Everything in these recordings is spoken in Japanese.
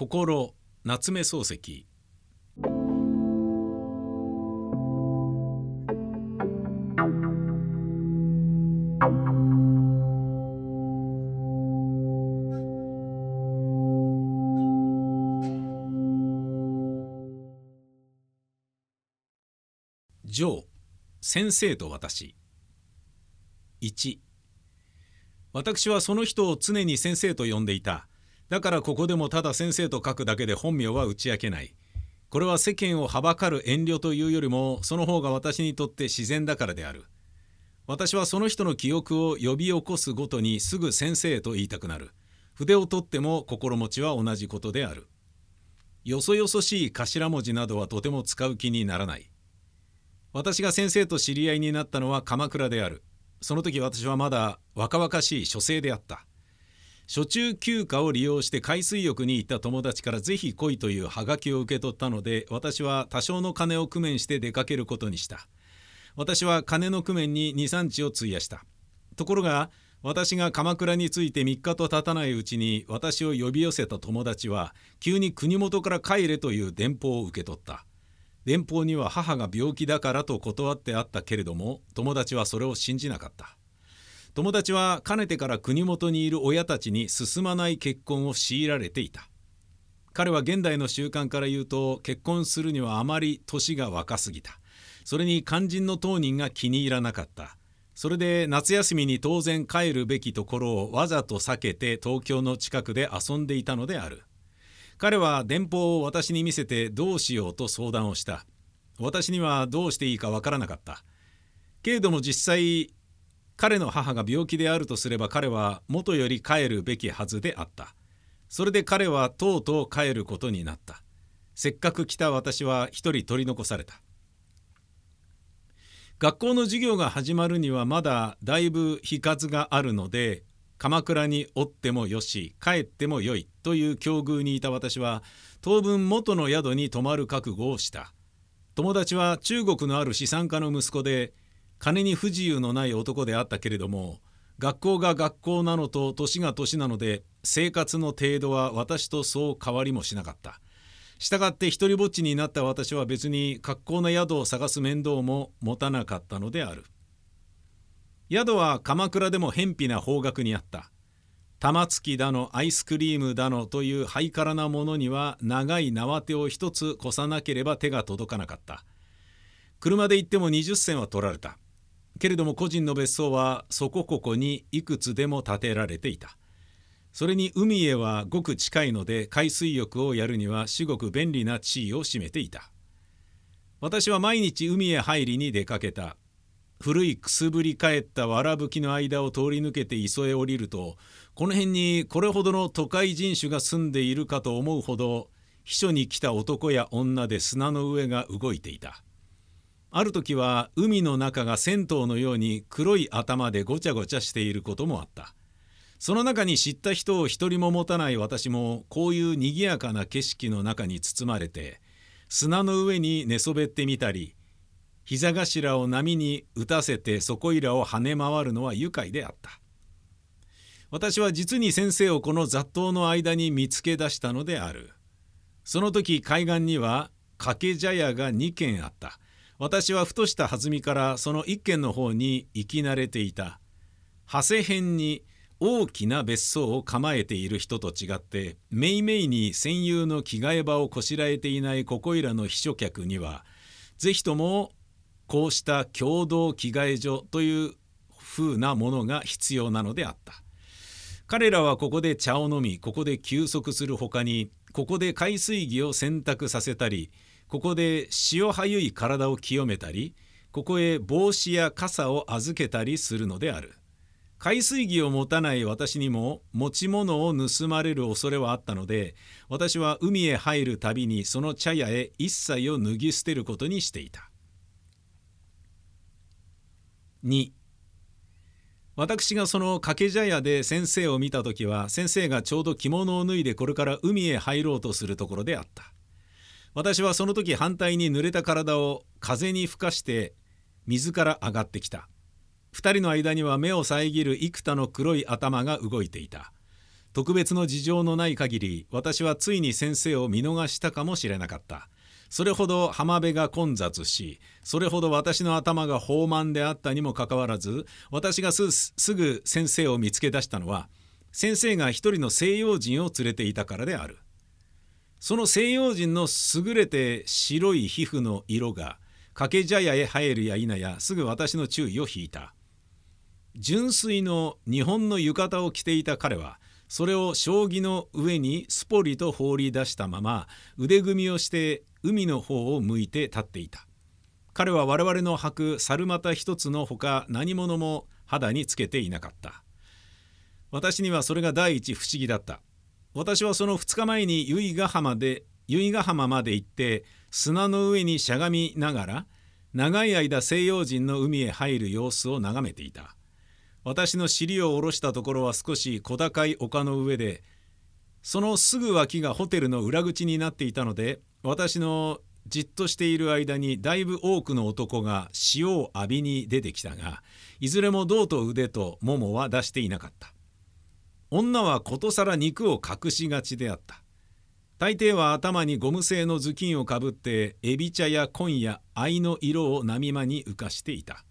心夏目漱石。上先生と私。1私はその人を常に先生と呼んでいた。だからここでもただ先生と書くだけで本名は打ち明けない。これは世間をはばかる遠慮というよりもその方が私にとって自然だからである。私はその人の記憶を呼び起こすごとにすぐ先生と言いたくなる。筆を取っても心持ちは同じことである。よそよそしい頭文字などはとても使う気にならない。私が先生と知り合いになったのは鎌倉である。その時私はまだ若々しい書生であった。初中休暇を利用して海水浴に行った友達からぜひ来いというハガキを受け取ったので私は多少の金を工面して出かけることにした。私は金の工面に23日を費やした。ところが私が鎌倉に着いて3日と経たないうちに私を呼び寄せた友達は急に国元から帰れという電報を受け取った。電報には母が病気だからと断ってあったけれども友達はそれを信じなかった。友達はかねてから国元にいる親たちに進まない結婚を強いられていた。彼は現代の習慣から言うと結婚するにはあまり年が若すぎた。それに肝心の当人が気に入らなかった。それで夏休みに当然帰るべきところをわざと避けて東京の近くで遊んでいたのである。彼は電報を私に見せてどうしようと相談をした。私にはどうしていいかわからなかった。けれども実際彼の母が病気であるとすれば彼は元より帰るべきはずであった。それで彼はとうとう帰ることになった。せっかく来た私は一人取り残された。学校の授業が始まるにはまだだいぶ日数があるので鎌倉におってもよし帰ってもよいという境遇にいた私は当分元の宿に泊まる覚悟をした。友達は中国のある資産家の息子で金に不自由のない男であったけれども学校が学校なのと年が年なので生活の程度は私とそう変わりもしなかった。したがって一りぼっちになった私は別に格好な宿を探す面倒も持たなかったのである。宿は鎌倉でも偏僻な方角にあった。玉突きだのアイスクリームだのというハイカラなものには長い縄手を一つ越さなければ手が届かなかった。車で行っても20銭は取られた。けれども個人の別荘はそこここにいくつでも建てられていた。それに海へはごく近いので海水浴をやるには至極便利な地位を占めていた。私は毎日海へ入りに出かけた。古いくすぶり返ったわらぶきの間を通り抜けて磯へ降りるとこの辺にこれほどの都会人種が住んでいるかと思うほど秘書に来た男や女で砂の上が動いていた。ある時は海の中が銭湯のように黒い頭でごちゃごちゃしていることもあった。その中に知った人を一人も持たない私もこういう賑やかな景色の中に包まれて砂の上に寝そべってみたり膝頭を波に打たせてそこいらを跳ね回るのは愉快であった。私は実に先生をこの雑踏の間に見つけ出したのである。その時海岸には掛け茶屋が2軒あった。私はふとした弾みからその1軒の方に行き慣れていた。長谷辺に大きな別荘を構えている人と違ってめいめいに戦友の着替え場をこしらえていないここいらの秘書客には是非ともこうした共同着替え所という風なものが必要なのであった。彼らはここで茶を飲みここで休息するほかにここで海水着を洗濯させたりここで潮はゆい体を清めたりここへ帽子や傘を預けたりするのである。海水着を持たない私にも持ち物を盗まれる恐れはあったので私は海へ入るたびにその茶屋へ一切を脱ぎ捨てることにしていた。2私がその掛け茶屋で先生を見た時は先生がちょうど着物を脱いでこれから海へ入ろうとするところであった。私はその時反対に濡れた体を風に吹かして水から上がってきた。二人の間には目を遮る幾多の黒い頭が動いていた。特別の事情のない限り私はついに先生を見逃したかもしれなかった。それほど浜辺が混雑しそれほど私の頭が豊満であったにもかかわらず私がすぐ先生を見つけ出したのは先生が一人の西洋人を連れていたからである。その西洋人の優れて白い皮膚の色が掛け茶屋へ入るや否やすぐ私の注意を引いた。純粋の日本の浴衣を着ていた彼はそれを将棋の上にすぽりと放り出したまま腕組みをして海の方を向いて立っていた。彼は我々の履く猿股一つのほか何者も肌につけていなかった。私にはそれが第一不思議だった。私はその2日前に由比ヶ浜で由比ヶ浜まで行って砂の上にしゃがみながら長い間西洋人の海へ入る様子を眺めていた。私の尻を下ろしたところは少し小高い丘の上でそのすぐ脇がホテルの裏口になっていたので私のじっとしている間にだいぶ多くの男が潮を浴びに出てきたがいずれも胴と腕とももは出していなかった。女はことさら肉を隠しがちであった。大抵は頭にゴム製の頭巾をかぶってエビ茶や紺や藍の色を波間に浮かしていた。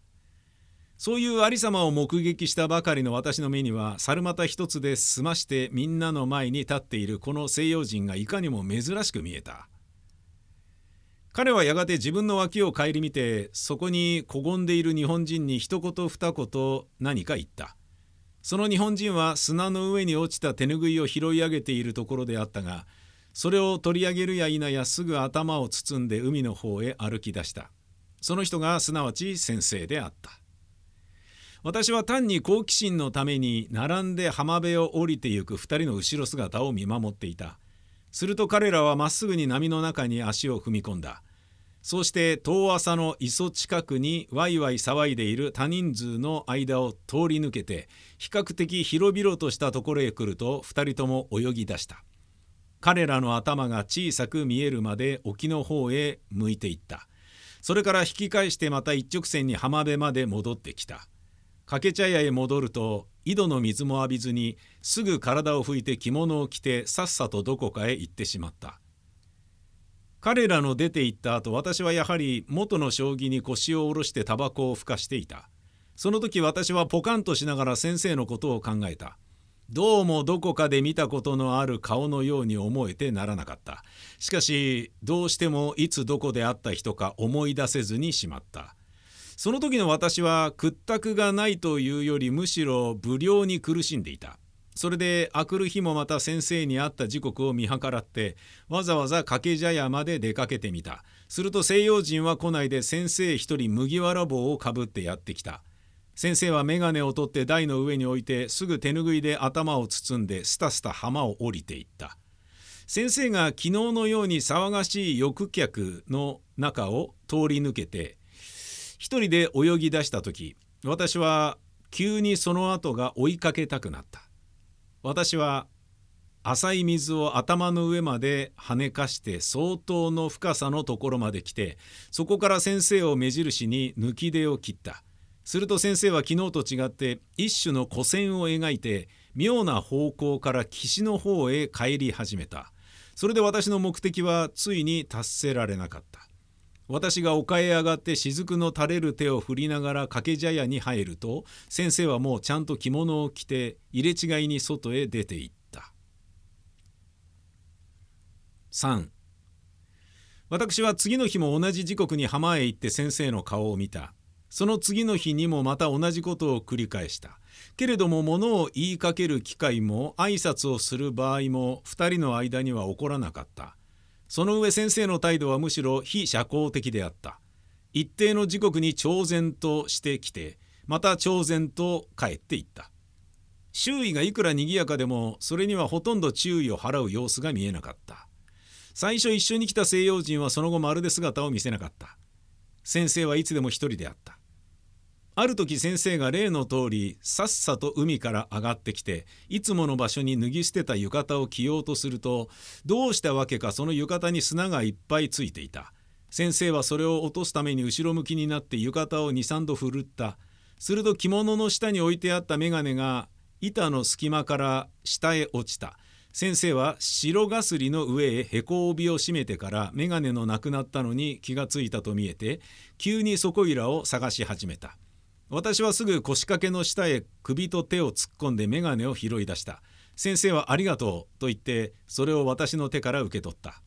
そういうありさまを目撃したばかりの私の目には猿股一つで済ましてみんなの前に立っているこの西洋人がいかにも珍しく見えた。彼はやがて自分の脇を顧みてそこにこごんでいる日本人に一言二言何か言った。その日本人は砂の上に落ちた手ぬぐいを拾い上げているところであったがそれを取り上げるや否やすぐ頭を包んで海の方へ歩き出した。その人がすなわち先生であった。私は単に好奇心のために並んで浜辺を降りてゆく二人の後ろ姿を見守っていた。すると彼らはまっすぐに波の中に足を踏み込んだ。そして遠浅の磯近くにワイワイ騒いでいる多人数の間を通り抜けて比較的広々としたところへ来ると二人とも泳ぎ出した。彼らの頭が小さく見えるまで沖の方へ向いていった。それから引き返してまた一直線に浜辺まで戻ってきた。掛け茶屋へ戻ると井戸の水も浴びずにすぐ体を拭いて着物を着てさっさとどこかへ行ってしまった。彼らの出て行った後私はやはり元の将棋に腰を下ろしてタバコをふかしていた。その時私はポカンとしながら先生のことを考えた。どうもどこかで見たことのある顔のように思えてならなかった。しかしどうしてもいつどこで会った人か思い出せずにしまった。その時の私は屈託がないというよりむしろ不良に苦しんでいた。それで明くる日もまた先生に会った時刻を見計らってわざわざ掛け茶屋まで出かけてみた。すると西洋人は来ないで先生一人麦わら帽をかぶってやってきた。先生は眼鏡を取って台の上に置いてすぐ手ぬぐいで頭を包んでスタスタ浜を降りていった。先生が昨日のように騒がしい浴客の中を通り抜けて一人で泳ぎ出した時私は急にその後が追いかけたくなった私は浅い水を頭の上まで跳ねかして相当の深さのところまで来てそこから先生を目印に抜き出を切った。すると先生は昨日と違って一種の古線を描いて妙な方向から岸の方へ帰り始めた。それで私の目的はついに達せられなかった。私が丘へ上がって雫の垂れる手を振りながら掛け茶屋に入ると先生はもうちゃんと着物を着て入れ違いに外へ出て行った。3私は次の日も同じ時刻に浜へ行って先生の顔を見た。その次の日にもまた同じことを繰り返した。けれども物を言いかける機会も挨拶をする場合も2人の間には起こらなかった。その上先生の態度はむしろ非社交的であった。一定の時刻に超然としてきてまた超然と帰っていった。周囲がいくら賑やかでもそれにはほとんど注意を払う様子が見えなかった。最初一緒に来た西洋人はその後まるで姿を見せなかった。先生はいつでも一人であった。ある時先生が例の通りさっさと海から上がってきていつもの場所に脱ぎ捨てた浴衣を着ようとするとどうしたわけかその浴衣に砂がいっぱいついていた。先生はそれを落とすために後ろ向きになって浴衣を23度ふるった。すると着物の下に置いてあった眼鏡が板の隙間から下へ落ちた。先生は白がすりの上へへこ帯を締めてから眼鏡のなくなったのに気がついたと見えて急にそこいらを探し始めた。私はすぐ腰掛けの下へ首と手を突っ込んで眼鏡を拾い出した。先生はありがとうと言ってそれを私の手から受け取った。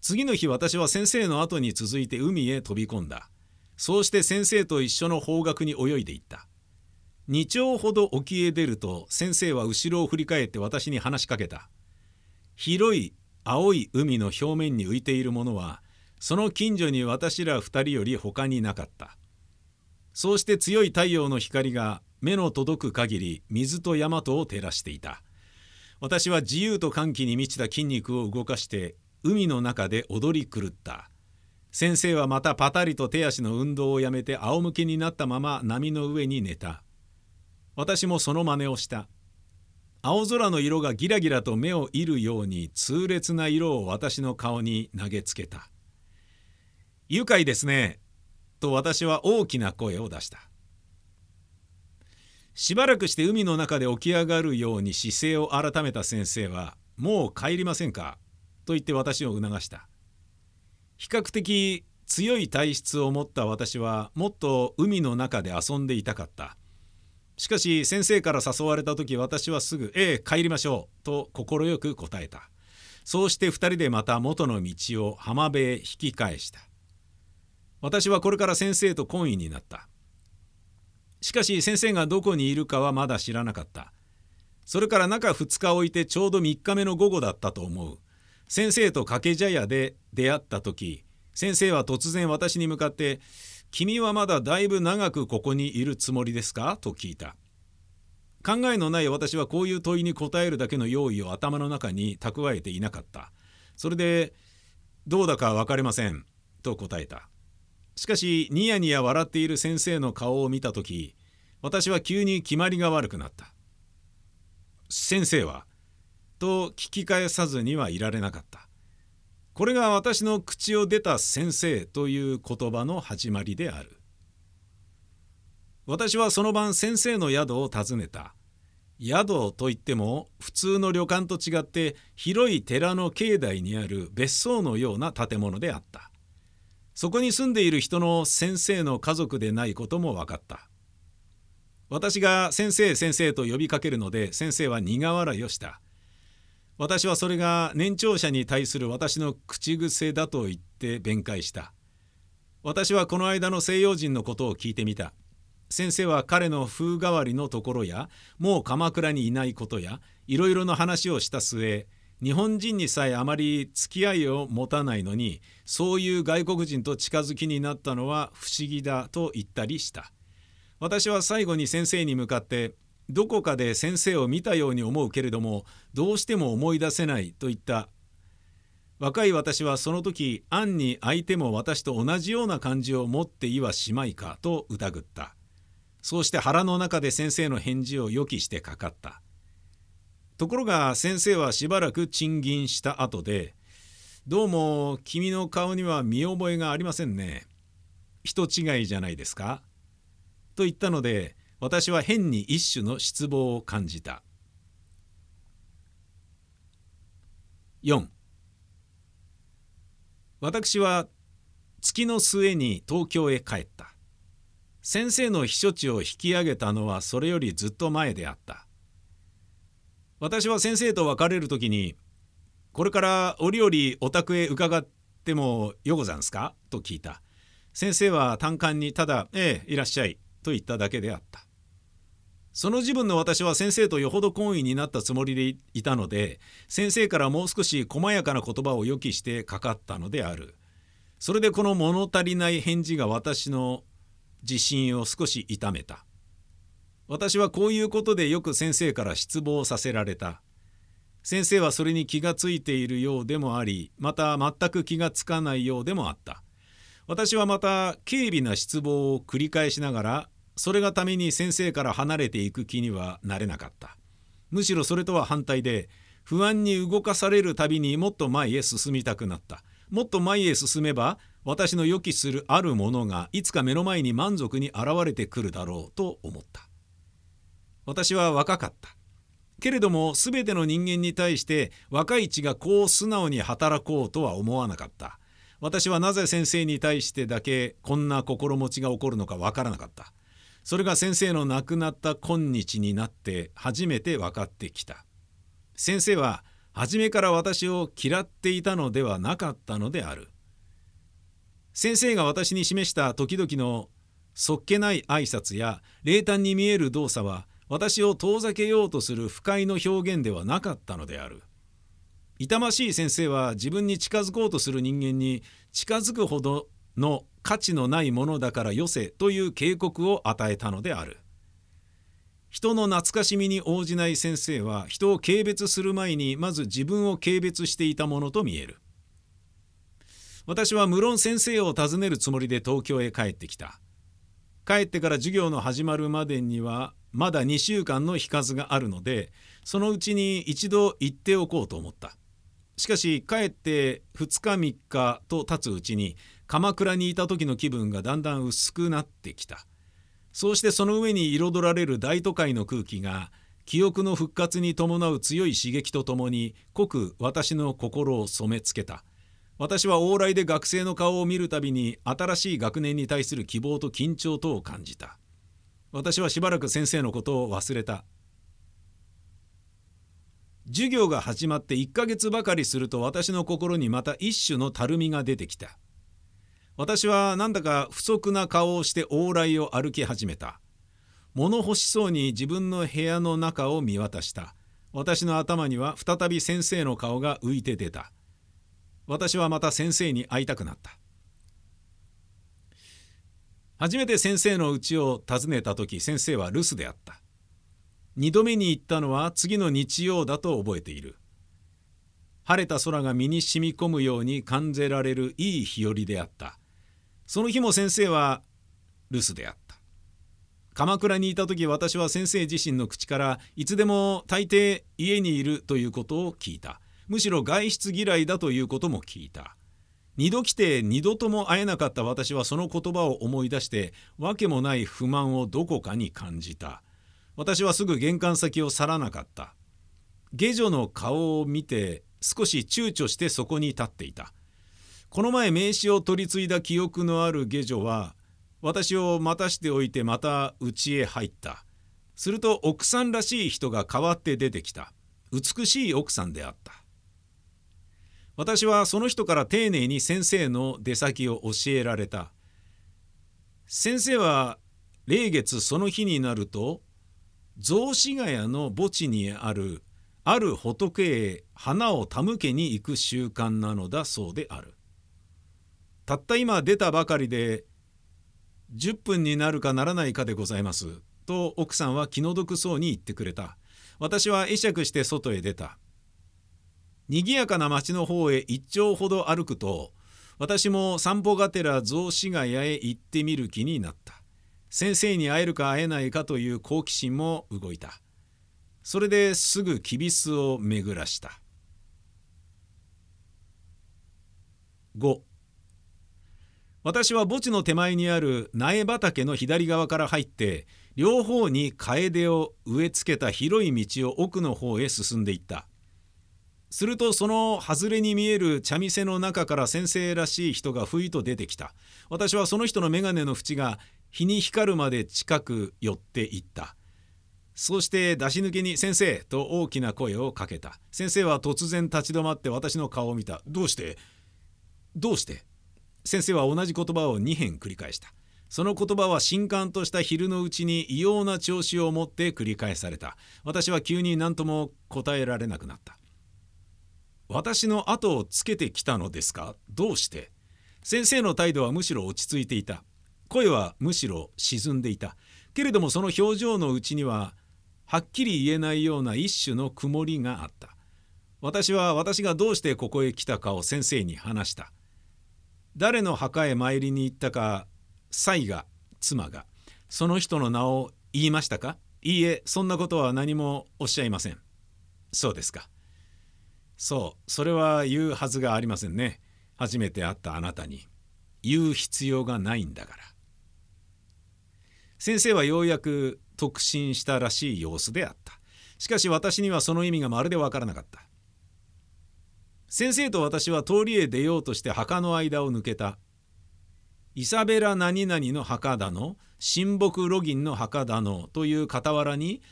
次の日私は先生の後に続いて海へ飛び込んだ。そうして先生と一緒の方角に泳いでいった。2丁ほど沖へ出ると先生は後ろを振り返って私に話しかけた。広い青い海の表面に浮いているものはその近所に私ら二人より他になかった。そうして強い太陽の光が目の届く限り水と山とを照らしていた。私は自由と歓喜に満ちた筋肉を動かして海の中で踊り狂った。先生はまたパタリと手足の運動をやめて仰向けになったまま波の上に寝た。私もその真似をした。青空の色がギラギラと目を射るように痛烈な色を私の顔に投げつけた。愉快ですね。と私は大きな声を出した。しばらくして海の中で起き上がるように姿勢を改めた先生は「もう帰りませんか?」と言って私を促した。比較的強い体質を持った私はもっと海の中で遊んでいたかった。しかし先生から誘われた時私はすぐ「ええ帰りましょう」と快く答えた。そうして2人でまた元の道を浜辺へ引き返した。私はこれから先生と懇意になった。しかし先生がどこにいるかはまだ知らなかった。それから中2日置いてちょうど3日目の午後だったと思う。先生と掛け茶屋で出会った時先生は突然私に向かって「君はまだだいぶ長くここにいるつもりですか?」と聞いた。考えのない私はこういう問いに答えるだけの用意を頭の中に蓄えていなかった。それで「どうだか分かりません」と答えた。しかしニヤニヤ笑っている先生の顔を見た時私は急に決まりが悪くなった。先生はと聞き返さずにはいられなかった。これが私の口を出た先生という言葉の始まりである。私はその晩先生の宿を訪ねた。宿といっても普通の旅館と違って広い寺の境内にある別荘のような建物であった。そこに住んでいる人の先生の家族でないことも分かった。私が先生先生と呼びかけるので先生は苦笑いをした。私はそれが年長者に対する私の口癖だと言って弁解した。私はこの間の西洋人のことを聞いてみた。先生は彼の風変わりのところやもう鎌倉にいないことやいろいろな話をした末日本人にさえあまり付き合いを持たないのにそういう外国人と近づきになったのは不思議だと言ったりした。私は最後に先生に向かってどこかで先生を見たように思うけれどもどうしても思い出せないと言った。若い私はその時暗に相手も私と同じような感じを持っていはしまいかと疑った。そうして腹の中で先生の返事を予期してかかった。ところが先生はしばらく賃金した後で「どうも君の顔には見覚えがありませんね。人違いじゃないですか?」と言ったので私は変に一種の失望を感じた。4私は月の末に東京へ帰った。先生の避暑地を引き上げたのはそれよりずっと前であった。私は先生と別れる時に「これから折々お宅へ伺ってもよござんすか?」と聞いた。先生は単管にただ「ええいらっしゃい」と言っただけであった。その自分の私は先生とよほど懇意になったつもりでいたので先生からもう少し細やかな言葉を予期してかかったのである。それでこの物足りない返事が私の自信を少し痛めた。私はこういうことでよく先生から失望させられた。先生はそれに気がついているようでもありまた全く気がつかないようでもあった。私はまた軽微な失望を繰り返しながらそれがために先生から離れていく気にはなれなかった。むしろそれとは反対で不安に動かされるたびにもっと前へ進みたくなった。もっと前へ進めば私の予期するあるものがいつか目の前に満足に現れてくるだろうと思った。私は若かった。けれども全ての人間に対して若い血がこう素直に働こうとは思わなかった。私はなぜ先生に対してだけこんな心持ちが起こるのかわからなかった。それが先生の亡くなった今日になって初めて分かってきた。先生は初めから私を嫌っていたのではなかったのである。先生が私に示した時々のそっけない挨拶や冷淡に見える動作は私を遠ざけようとする不快の表現ではなかったのである。痛ましい先生は自分に近づこうとする人間に近づくほどの価値のないものだからよせという警告を与えたのである。人の懐かしみに応じない先生は人を軽蔑する前にまず自分を軽蔑していたものと見える。私は無論先生を訪ねるつもりで東京へ帰ってきた。帰ってから授業の始まるまでにはまだ2週間の日数があるのでそのうちに一度行っておこうと思った。しかし帰って2日3日と経つうちに鎌倉にいた時の気分がだんだん薄くなってきた。そうしてその上に彩られる大都会の空気が記憶の復活に伴う強い刺激とともに濃く私の心を染めつけた。私は往来で学生の顔を見るたびに新しい学年に対する希望と緊張とを感じた。私はしばらく先生のことを忘れた。授業が始まって1ヶ月ばかりすると私の心にまた一種のたるみが出てきた。私はなんだか不足な顔をして往来を歩き始めた。物欲しそうに自分の部屋の中を見渡した。私の頭には再び先生の顔が浮いて出た。私はまた先生に会いたくなった。初めて先生の家を訪ねた時先生は留守であった。2度目に行ったのは次の日曜だと覚えている。晴れた空が身に染み込むように感じられるいい日和であった。その日も先生は留守であった。鎌倉にいた時私は先生自身の口からいつでも大抵家にいるということを聞いた。むしろ外出嫌いだということも聞いた。二度来て二度とも会えなかった私はその言葉を思い出して訳もない不満をどこかに感じた。私はすぐ玄関先を去らなかった。下女の顔を見て少し躊躇してそこに立っていた。この前名刺を取り継いだ記憶のある下女は私を待たしておいてまた家へ入った。すると奥さんらしい人が代わって出てきた。美しい奥さんであった。私はその人から丁寧に先生の出先を教えられた。先生は霊月その日になると雑司ヶ谷の墓地にあるある仏へ花を手向けに行く習慣なのだそうである。たった今出たばかりで10分になるかならないかでございます。と奥さんは気の毒そうに言ってくれた。私は会釈して外へ出た。賑やかな町の方へ一丁ほど歩くと私も散歩がてら雑司ヶ谷へ行ってみる気になった。先生に会えるか会えないかという好奇心も動いた。それですぐきびすを巡らした。5私は墓地の手前にある苗畑の左側から入って両方に楓を植え付けた広い道を奥の方へ進んでいった。するとその外れに見える茶店の中から先生らしい人がふいと出てきた。私はその人の眼鏡の縁が日に光るまで近く寄っていった。そして出し抜けに「先生!」と大きな声をかけた。先生は突然立ち止まって私の顔を見た「どうして？どうして?」先生は同じ言葉を2編繰り返した。その言葉は新刊とした昼のうちに異様な調子を持って繰り返された。私は急に何とも答えられなくなった。私の後をつけてきたのですか？どうして？先生の態度はむしろ落ち着いていた。声はむしろ沈んでいた。けれどもその表情のうちにははっきり言えないような一種の曇りがあった。私は私がどうしてここへ来たかを先生に話した。誰の墓へ参りに行ったか妻が妻がその人の名を言いましたか？いいえそんなことは何もおっしゃいません。そうですか。そう。それは言うはずがありませんね。初めて会ったあなたに。言う必要がないんだから。先生はようやく特進したらしい様子であった。しかし私にはその意味がまるでわからなかった。先生と私は通りへ出ようとして墓の間を抜けた。イサベラ何々の墓だの親睦ロギンの墓だのという傍らに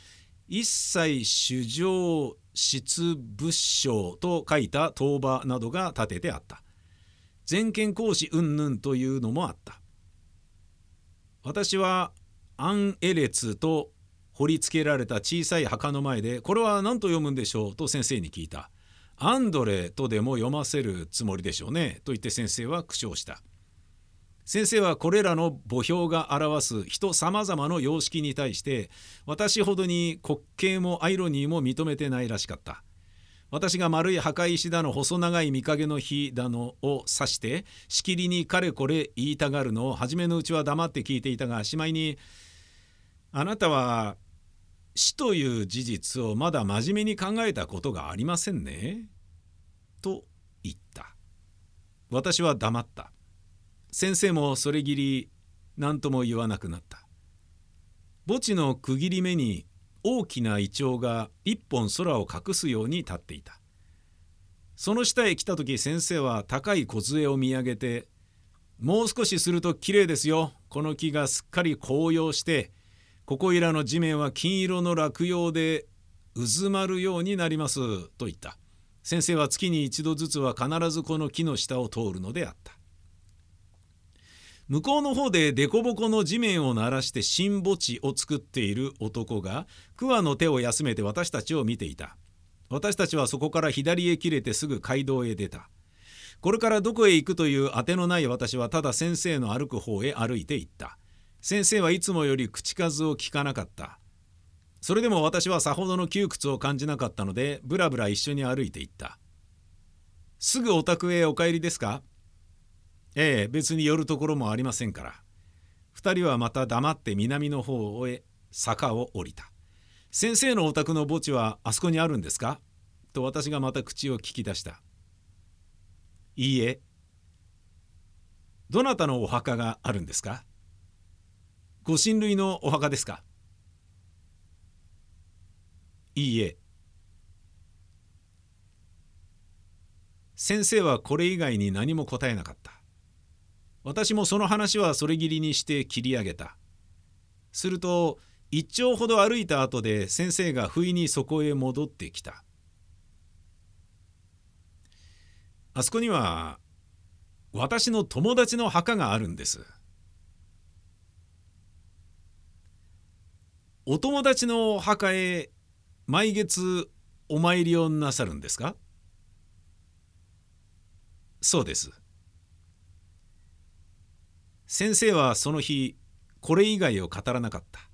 一切主上質仏章と書いた当場などが立ててあった。全権講師云々というのもあった。私はアンエレツと掘り付けられた小さい墓の前でこれは何と読むんでしょうと先生に聞いた。アンドレとでも読ませるつもりでしょうねと言って先生は苦笑した。先生はこれらの墓標が表す人さまざまの様式に対して私ほどに滑稽もアイロニーも認めてないらしかった私が丸い墓石だの細長い見影の火だのを指してしきりにかれこれ言いたがるのを初めのうちは黙って聞いていたがしまいにあなたは死という事実をまだ真面目に考えたことがありませんね。と言った。私は黙った。先生もそれぎり何とも言わなくなった。墓地の区切り目に大きなイチョウが一本空を隠すように立っていた。その下へ来た時先生は高い梢を見上げて「もう少しすると綺麗ですよこの木がすっかり紅葉してここいらの地面は金色の落葉で渦まるようになります」と言った先生は月に一度ずつは必ずこの木の下を通るのであった向こうの方で凸凹の地面を鳴らして新墓地を作っている男が桑の手を休めて私たちを見ていた。私たちはそこから左へ切れてすぐ街道へ出た。これからどこへ行くというあてのない私はただ先生の歩く方へ歩いて行った。先生はいつもより口数を聞かなかった。それでも私はさほどの窮屈を感じなかったのでぶらぶら一緒に歩いていった。すぐお宅へお帰りですか？ええ別に寄るところもありませんから。2人はまた黙って南の方へ坂を降りた。先生のお宅の墓地はあそこにあるんですか？と私がまた口を聞き出した。いいえ。どなたのお墓があるんですか？ご親類のお墓ですか？いいえ。先生はこれ以外に何も答えなかった。私もその話はそれぎりにして切り上げた。すると一丁ほど歩いた後で先生が不意にそこへ戻ってきた。あそこには私の友達の墓があるんです。お友達の墓へ毎月お参りをなさるんですか？そうです。先生はその日これ以外を語らなかった。